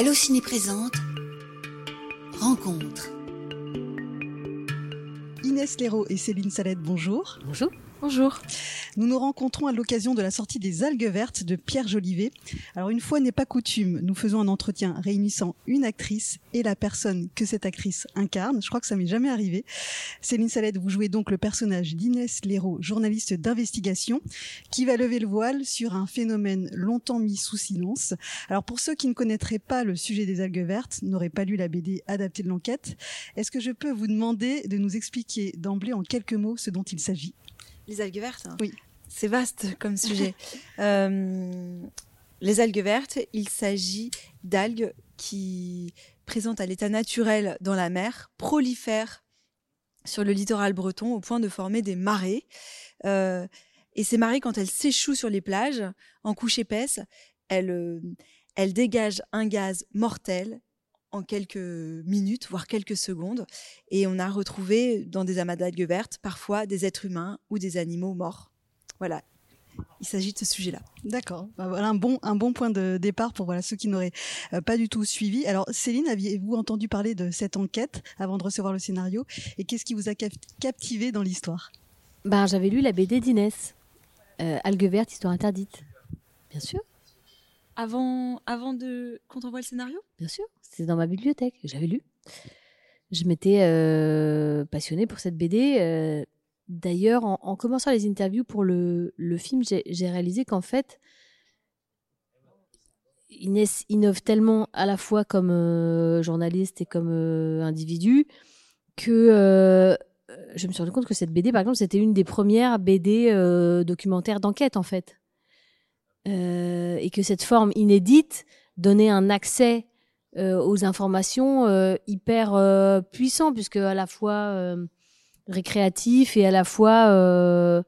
Allociné présente Rencontre. Inès Léraud et Céline Salette, bonjour. Bonjour. Bonjour. Nous nous rencontrons à l'occasion de la sortie des algues vertes de Pierre Jolivet. Alors une fois n'est pas coutume, nous faisons un entretien réunissant une actrice et la personne que cette actrice incarne. Je crois que ça m'est jamais arrivé. Céline Salette, vous jouez donc le personnage d'Inès Léraud, journaliste d'investigation, qui va lever le voile sur un phénomène longtemps mis sous silence. Alors pour ceux qui ne connaîtraient pas le sujet des algues vertes, n'auraient pas lu la BD adaptée de l'enquête, est-ce que je peux vous demander de nous expliquer d'emblée en quelques mots ce dont il s'agit? Les algues vertes Oui. C'est vaste comme sujet. Euh, les algues vertes, il s'agit d'algues qui présentent à l'état naturel dans la mer, prolifèrent sur le littoral breton au point de former des marées. Euh, et ces marées, quand elles s'échouent sur les plages, en couche épaisse, elles, euh, elles dégagent un gaz mortel en quelques minutes, voire quelques secondes. Et on a retrouvé dans des amas d'algues vertes parfois des êtres humains ou des animaux morts. Voilà. Il s'agit de ce sujet-là. D'accord. Bah, voilà un bon, un bon point de départ pour voilà, ceux qui n'auraient euh, pas du tout suivi. Alors, Céline, aviez-vous entendu parler de cette enquête avant de recevoir le scénario? Et qu'est-ce qui vous a captivé dans l'histoire? Ben, J'avais lu la BD d'Inès, euh, Algues vertes, histoire interdite. Bien sûr. Avant, avant de qu'on t'envoie le scénario? Bien sûr. C'était dans ma bibliothèque. J'avais lu. Je m'étais euh, passionnée pour cette BD. Euh, d'ailleurs, en, commençant les interviews pour le, le film, j'ai réalisé qu'en fait, Inès innove tellement à la fois comme euh, journaliste et comme individu que je me suis rendu compte que cette BD, par exemple, c'était une des premières BD documentaires d'enquête, en fait. Et que cette forme inédite donnait un accès euh, aux informations euh, hyper euh, puissants, puisque à la fois récréatif et à la fois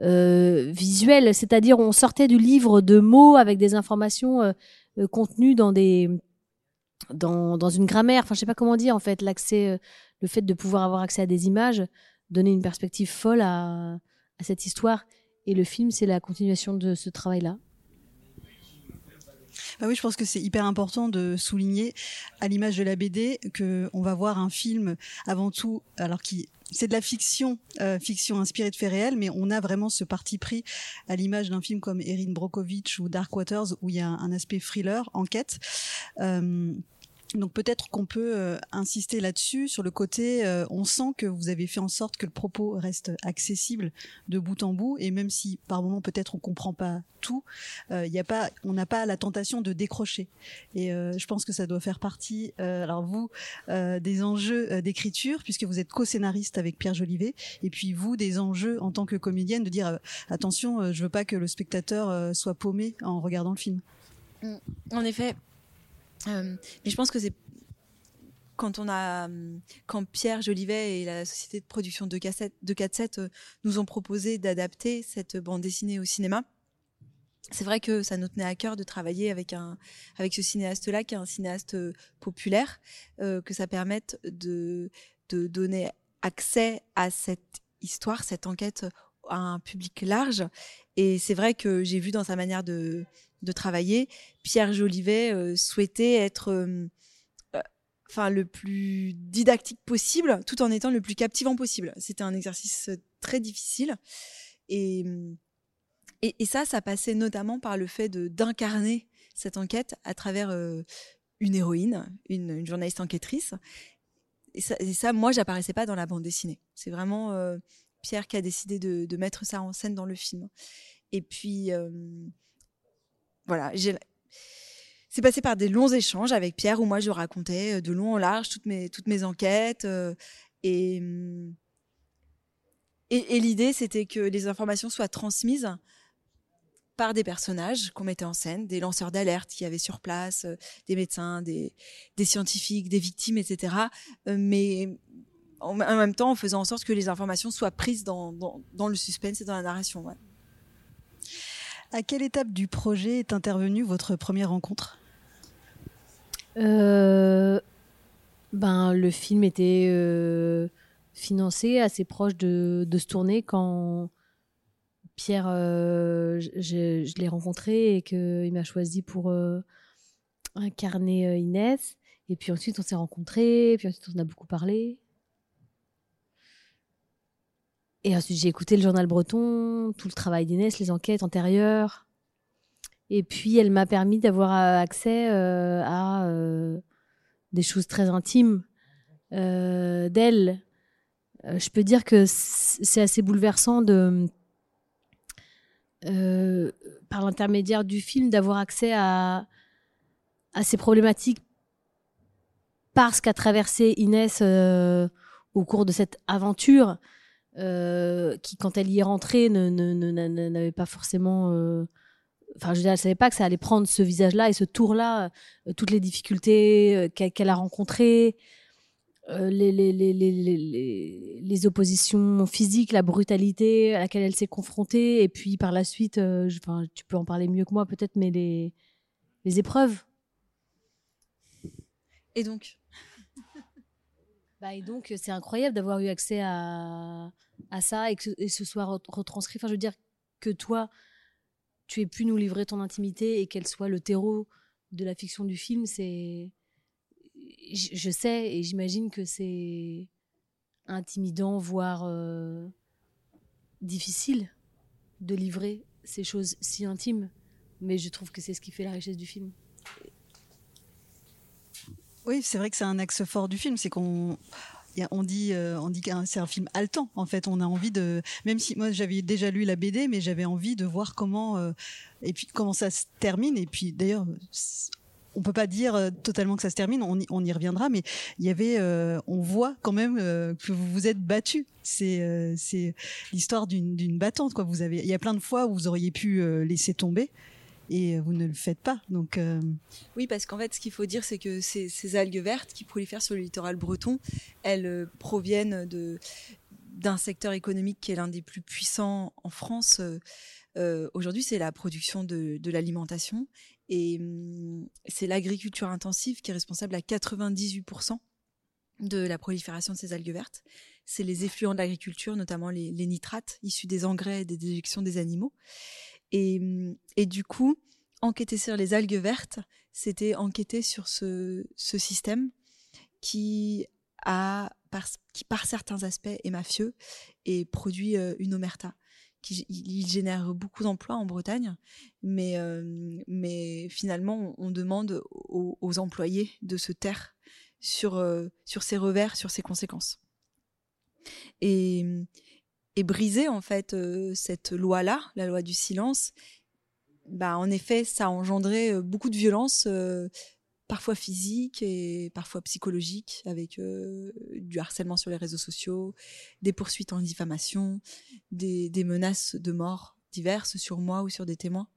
visuel. C'est-à-dire, on sortait du livre de mots avec des informations contenues dans des dans, une grammaire. Enfin, je sais pas comment dire en fait. L'accès, le fait de pouvoir avoir accès à des images, donner une perspective folle à cette histoire. Et le film, c'est la continuation de ce travail-là. Ah oui, je pense que c'est hyper important de souligner, à l'image de la BD, que on va voir un film avant tout, alors qui c'est de la fiction, euh, fiction inspirée de faits réels, mais on a vraiment ce parti pris à l'image d'un film comme Erin Brockovich ou Dark Waters, où il y a un, aspect thriller, enquête. Euh, donc peut-être qu'on peut, euh, insister là-dessus, sur le côté, euh, on sent que vous avez fait en sorte que le propos reste accessible de bout en bout, et même si par moment peut-être on comprend pas tout, euh, a pas, on n'a pas la tentation de décrocher. Et je pense que ça doit faire partie, alors vous, des enjeux d'écriture, puisque vous êtes co-scénariste avec Pierre Jolivet, et puis vous des enjeux en tant que comédienne de dire attention, je veux pas que le spectateur soit paumé en regardant le film. Mmh. En effet, euh, mais je pense que c'est quand on a quand Pierre Jolivet et la société de production de cassettes de 47 euh, nous ont proposé d'adapter cette bande dessinée au cinéma. C'est vrai que ça nous tenait à cœur de travailler avec un avec ce cinéaste-là qui est un cinéaste euh, populaire, que ça permette de de donner accès à cette histoire, cette enquête à un public large. Et c'est vrai que j'ai vu dans sa manière de de travailler, Pierre Jolivet euh, souhaitait être euh, euh, enfin le plus didactique possible tout en étant le plus captivant possible. C'était un exercice très difficile et, et, ça, ça passait notamment par le fait d'incarner cette enquête à travers une héroïne, une, journaliste enquêtrice. Et ça, et ça, moi, j'apparaissais pas dans la bande dessinée. C'est vraiment Pierre qui a décidé de, mettre ça en scène dans le film. Et puis, voilà, c'est passé par des longs échanges avec Pierre où moi je racontais euh, de long en large toutes mes, toutes mes enquêtes. Euh, mm, et, et, l'idée, c'était que les informations soient transmises par des personnages qu'on mettait en scène, des lanceurs d'alerte qui avaient sur place, euh, des médecins, des, des, scientifiques, des victimes, etc. mais en, même temps en faisant en sorte que les informations soient prises dans, dans, le suspense et dans la narration. À quelle étape du projet est intervenue votre première rencontre? Euh, ben, Le film était euh, financé, assez proche de, se tourner quand Pierre, euh, je, l'ai rencontré et qu'il m'a choisi pour, incarné Inès. Et puis ensuite, on s'est rencontrés, puis ensuite, on a beaucoup parlé. Et ensuite, j'ai écouté le journal breton, tout le travail d'Inès, les enquêtes antérieures. Et puis, elle m'a permis d'avoir accès à des choses très intimes d'elle. je peux dire que c'est assez bouleversant de euh, par l'intermédiaire du film, d'avoir accès à, ces problématiques parce qu'a traversé Inès euh, au cours de cette aventure, euh, qui, quand elle y est rentrée, n'avait pas forcément. Enfin, je veux dire, elle savait pas que ça allait prendre ce visage-là et ce tour-là, toutes les difficultés qu'elle a rencontrées, euh, les, les, les, les, oppositions physiques, la brutalité à laquelle elle s'est confrontée, et puis par la suite, euh, tu peux en parler mieux que moi peut-être, mais les, les épreuves. Et donc bah, Et donc, c'est incroyable d'avoir eu accès à, ça et que ce soit retranscrit. Enfin, je veux dire que toi, tu aies pu nous livrer ton intimité et qu'elle soit le terreau de la fiction du film, c'est je sais et j'imagine que c'est intimidant, voire euh, difficile de livrer ces choses si intimes. Mais je trouve que c'est ce qui fait la richesse du film. Oui, c'est vrai que c'est un axe fort du film, c'est qu'on on dit, euh, on dit que c'est un film haletant. En fait, on a envie de, même si moi j'avais déjà lu la BD, mais j'avais envie de voir comment euh, et puis comment ça se termine. Et puis d'ailleurs, on peut pas dire euh, totalement que ça se termine, on y, on y reviendra, mais il y avait, euh, on voit quand même que vous vous êtes battu. C'est c'est l'histoire d'une d'une battante quoi. Vous avez, il y a plein de fois où vous auriez pu laisser tomber et vous ne le faites pas. Donc oui, parce qu'en fait, ce qu'il faut dire, c'est que ces, algues vertes qui prolifèrent sur le littoral breton, elles proviennent de d'un secteur économique qui est l'un des plus puissants en France. Aujourd'hui, c'est la production de, l'alimentation et mmh, c'est l'agriculture intensive qui est responsable à 98% de la prolifération de ces algues vertes. C'est les effluents de l'agriculture, notamment les, nitrates issus des engrais et des déjections des animaux. Et, mmh, et, du coup, enquêter sur les algues vertes, c'était enquêter sur ce, système qui par, qui par certains aspects est mafieux et produit euh, une omerta il génère beaucoup d'emplois en Bretagne, mais, euh, finalement, on, demande aux, employés de se taire sur, euh, sur ses revers, sur ses conséquences. Et, et briser, en fait, euh, cette loi-là, la loi du silence, bah, en effet, ça a engendré beaucoup de violence parfois physique et parfois psychologique, avec euh, du harcèlement sur les réseaux sociaux, des poursuites en diffamation, des, menaces de mort diverses sur moi ou sur des témoins.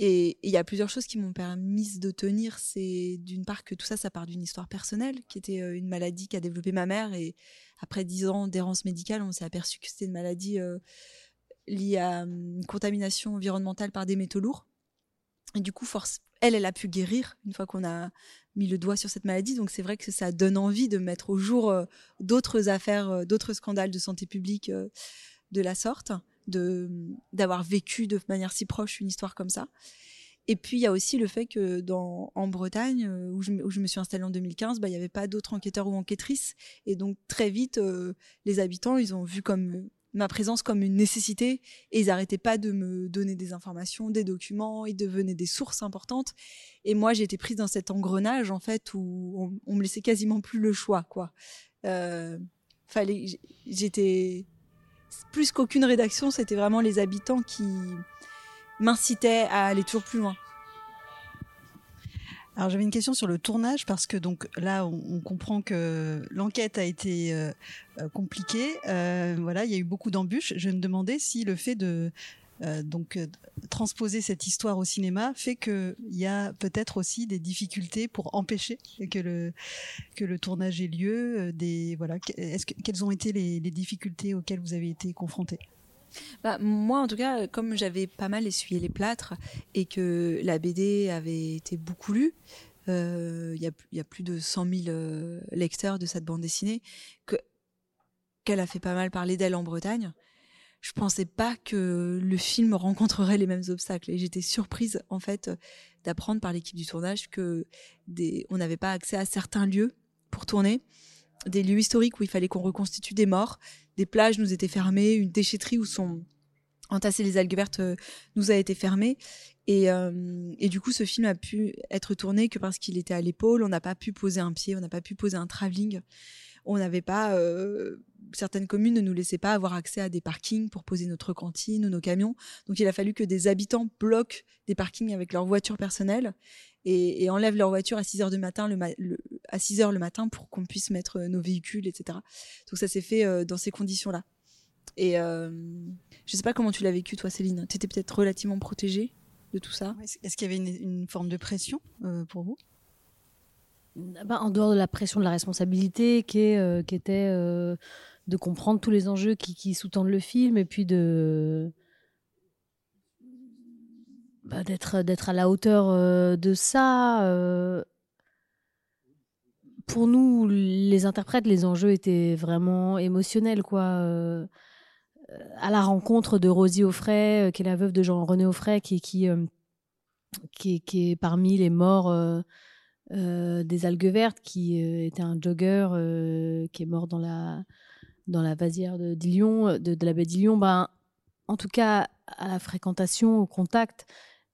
Euh, et il y a plusieurs choses qui m'ont permis de tenir. C'est d'une part que tout ça, ça part d'une histoire personnelle, qui était euh, une maladie qu'a développée ma mère. Et après dix ans d'errance médicale, on s'est aperçu que c'était une maladie liée à une contamination environnementale par des métaux lourds. Et du coup, force, elle, elle a pu guérir une fois qu'on a mis le doigt sur cette maladie. Donc c'est vrai que ça donne envie de mettre au jour euh, d'autres affaires, euh, d'autres scandales de santé publique euh, de la sorte, d'avoir vécu de manière si proche une histoire comme ça. Et puis il y a aussi le fait que dans en Bretagne, où je, où je me suis installée en 2015, bah, il n'y avait pas d'autres enquêteurs ou enquêtrices. Et donc très vite, les habitants, ils ont vu comme ma présence comme une nécessité et ils n'arrêtaient pas de me donner des informations, des documents, ils devenaient des sources importantes. Et moi, j'ai été prise dans cet engrenage en fait où on, me laissait quasiment plus le choix, quoi. Euh, fallait, j'étais plus qu'aucune rédaction, c'était vraiment les habitants qui m'incitaient à aller toujours plus loin. Alors j'avais une question sur le tournage parce que donc là on, comprend que l'enquête a été euh, euh, compliquée. Euh, voilà, il y a eu beaucoup d'embûches. Je me demandais si le fait de donc transposer cette histoire au cinéma fait qu'il y a peut-être aussi des difficultés pour empêcher que le que le tournage ait lieu. Des voilà, est-ce que, quelles ont été les, difficultés auxquelles vous avez été confrontés? Bah, moi, en tout cas, comme j'avais pas mal essuyé les plâtres et que la BD avait été beaucoup lue, euh, il y, a plus de 100 000 euh, lecteurs de cette bande dessinée, que, qu'elle a fait pas mal parler d'elle en Bretagne. Je pensais pas que le film rencontrerait les mêmes obstacles. Et j'étais surprise, en fait, d'apprendre par l'équipe du tournage que des, on n'avait pas accès à certains lieux pour tourner, des lieux historiques où il fallait qu'on reconstitue des morts, des plages nous étaient fermées, une déchetterie où sont entassées les algues vertes euh, nous a été fermée. Et, euh, et, du coup, ce film a pu être tourné que parce qu'il était à l'épaule. On n'a pas pu poser un pied, on n'a pas pu poser un travelling. On n'avait pas euh, certaines communes ne nous laissaient pas avoir accès à des parkings pour poser notre cantine ou nos camions. Donc il a fallu que des habitants bloquent des parkings avec leur voiture personnelle et, enlèvent leur voiture à 6 heures du matin le, à 6 heures le matin pour qu'on puisse mettre euh, nos véhicules, etc. Donc ça s'est fait euh, dans ces conditions-là. Et je sais pas comment tu l'as vécu toi, Céline. Tu étais peut-être relativement protégée de tout ça. Est-ce qu'il y avait une, forme de pression pour vous? Bah, en dehors de la pression de la responsabilité qui, qui était de comprendre tous les enjeux qui, sous-tendent le film et puis de bah, d'être à la hauteur euh, de ça. Euh. Pour nous, les interprètes, les enjeux étaient vraiment émotionnels, quoi. Euh, à la rencontre de Rosie Offray, qui est la veuve de Jean-René Offray, qui, est parmi les morts des algues vertes, qui était un jogger qui est mort dans la dans la vasière de, de, de, la baie d'Ilion, ben, en tout cas, à la fréquentation, au contact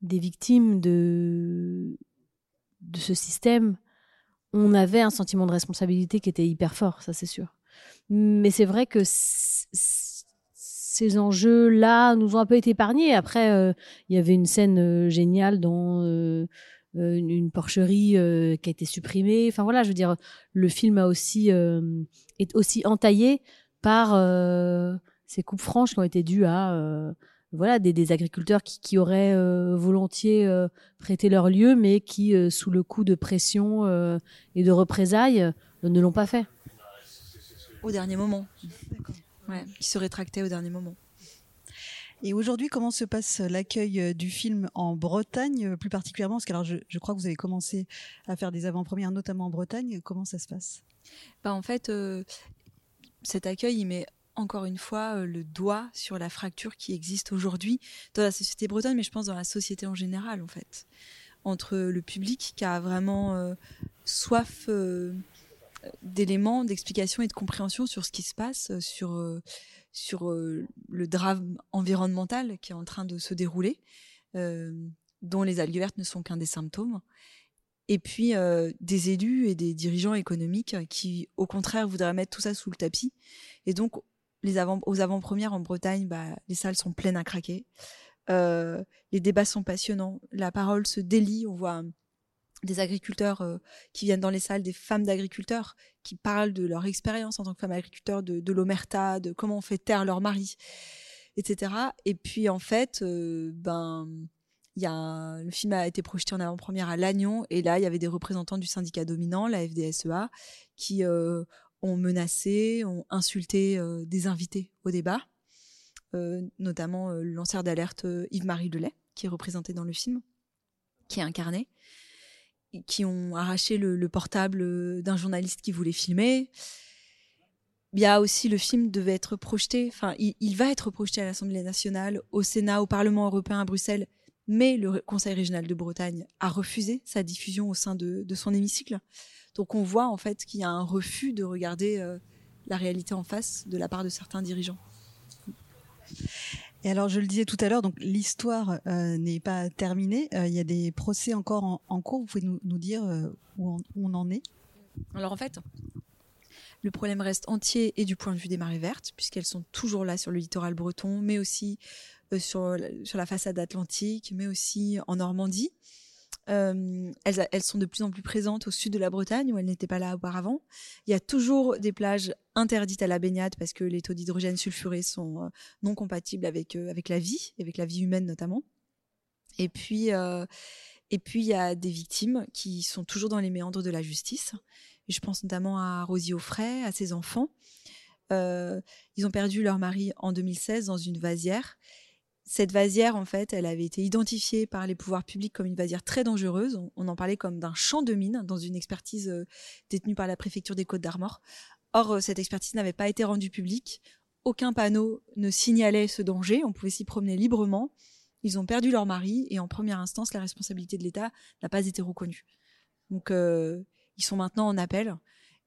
des victimes de, de ce système, on avait un sentiment de responsabilité qui était hyper fort, ça c'est sûr. Mais c'est vrai que ces enjeux-là nous ont un peu été épargnés. Après, euh, il y avait une scène euh, géniale dans euh, une, porcherie qui a été supprimée. Enfin voilà, je veux dire, le film a aussi est aussi entaillé par euh, ces coupes franches qui ont été dues à euh, voilà des, agriculteurs qui, auraient euh, volontiers prêté leur lieu, mais qui, sous le coup de pression et de représailles, ne l'ont pas fait. Au dernier moment. qui se rétractaient au dernier moment. Et aujourd'hui, comment se passe l'accueil du film en Bretagne, plus particulièrement? Parce que alors, je, crois que vous avez commencé à faire des avant-premières, notamment en Bretagne. Comment ça se passe? Bah, En fait, cet accueil, il met encore une fois euh, le doigt sur la fracture qui existe aujourd'hui dans la société bretonne, mais je pense dans la société en général, en fait. Entre le public qui a vraiment euh, soif euh, d'éléments, d'explications et de compréhension sur ce qui se passe, sur, sur le drame environnemental qui est en train de se dérouler, dont les algues vertes ne sont qu'un des symptômes, et puis euh, des élus et des dirigeants économiques qui, au contraire, voudraient mettre tout ça sous le tapis. Et donc, les avant, aux avant-premières en Bretagne, bah, les salles sont pleines à craquer. Euh, les débats sont passionnants. La parole se délie. On voit des agriculteurs euh, qui viennent dans les salles, des femmes d'agriculteurs qui parlent de leur expérience en tant que femmes agriculteurs, de, l'omerta, de comment on fait taire leur mari, etc. Et puis, en fait, ben il y a le film a été projeté en avant-première à Lannion et là il y avait des représentants du syndicat dominant, la FDSEA, qui euh, ont menacé, ont insulté euh, des invités au débat, euh, notamment le lanceur d'alerte Yves-Marie Delay, qui est représenté dans le film, qui est incarné, qui ont arraché le, portable d'un journaliste qui voulait filmer. Il y a aussi le film devait être projeté, enfin il, il va être projeté à l'Assemblée nationale, au Sénat, au Parlement européen à Bruxelles mais le Conseil régional de Bretagne a refusé sa diffusion au sein de, son hémicycle. Donc on voit en fait qu'il y a un refus de regarder euh, la réalité en face de la part de certains dirigeants. Alors, je le disais tout à l'heure, donc l'histoire euh, n'est pas terminée. Euh, il y a des procès encore en, cours. Vous pouvez nous, dire où on, en est? Alors en fait, le problème reste entier et du point de vue des marées vertes, puisqu'elles sont toujours là sur le littoral breton, mais aussi euh, sur la façade atlantique, mais aussi en Normandie. Euh, elles, sont de plus en plus présentes au sud de la Bretagne où elles n'étaient pas là auparavant. Il y a toujours des plages interdites à la baignade parce que les taux d'hydrogène sulfuré sont euh, non compatibles avec, avec la vie, avec la vie humaine notamment. Et puis, et puis il y a des victimes qui sont toujours dans les méandres de la justice. je pense notamment à Rosie Offray, à ses enfants. ils ont perdu leur mari en 2016 dans une vasière cette vasière, en fait, elle avait été identifiée par les pouvoirs publics comme une vasière très dangereuse. On, en parlait comme d'un champ de mine dans une expertise euh, détenue par la préfecture des Côtes d'Armor. Or, euh, cette expertise n'avait pas été rendue publique. aucun panneau ne signalait ce danger, on pouvait s'y promener librement. Ils ont perdu leur mari et en première instance, la responsabilité de l'État n'a pas été reconnue. Donc, euh, ils sont maintenant en appel.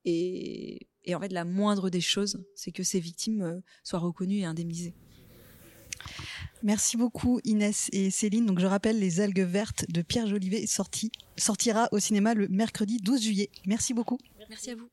Et, en fait, la moindre des choses, c'est que ces victimes soient reconnues et indemnisées. Merci beaucoup Inès et Céline. Donc je rappelle Les algues vertes de Pierre Jolivet sorti, sortira au cinéma le mercredi 12 juillet. Merci beaucoup. Merci à vous.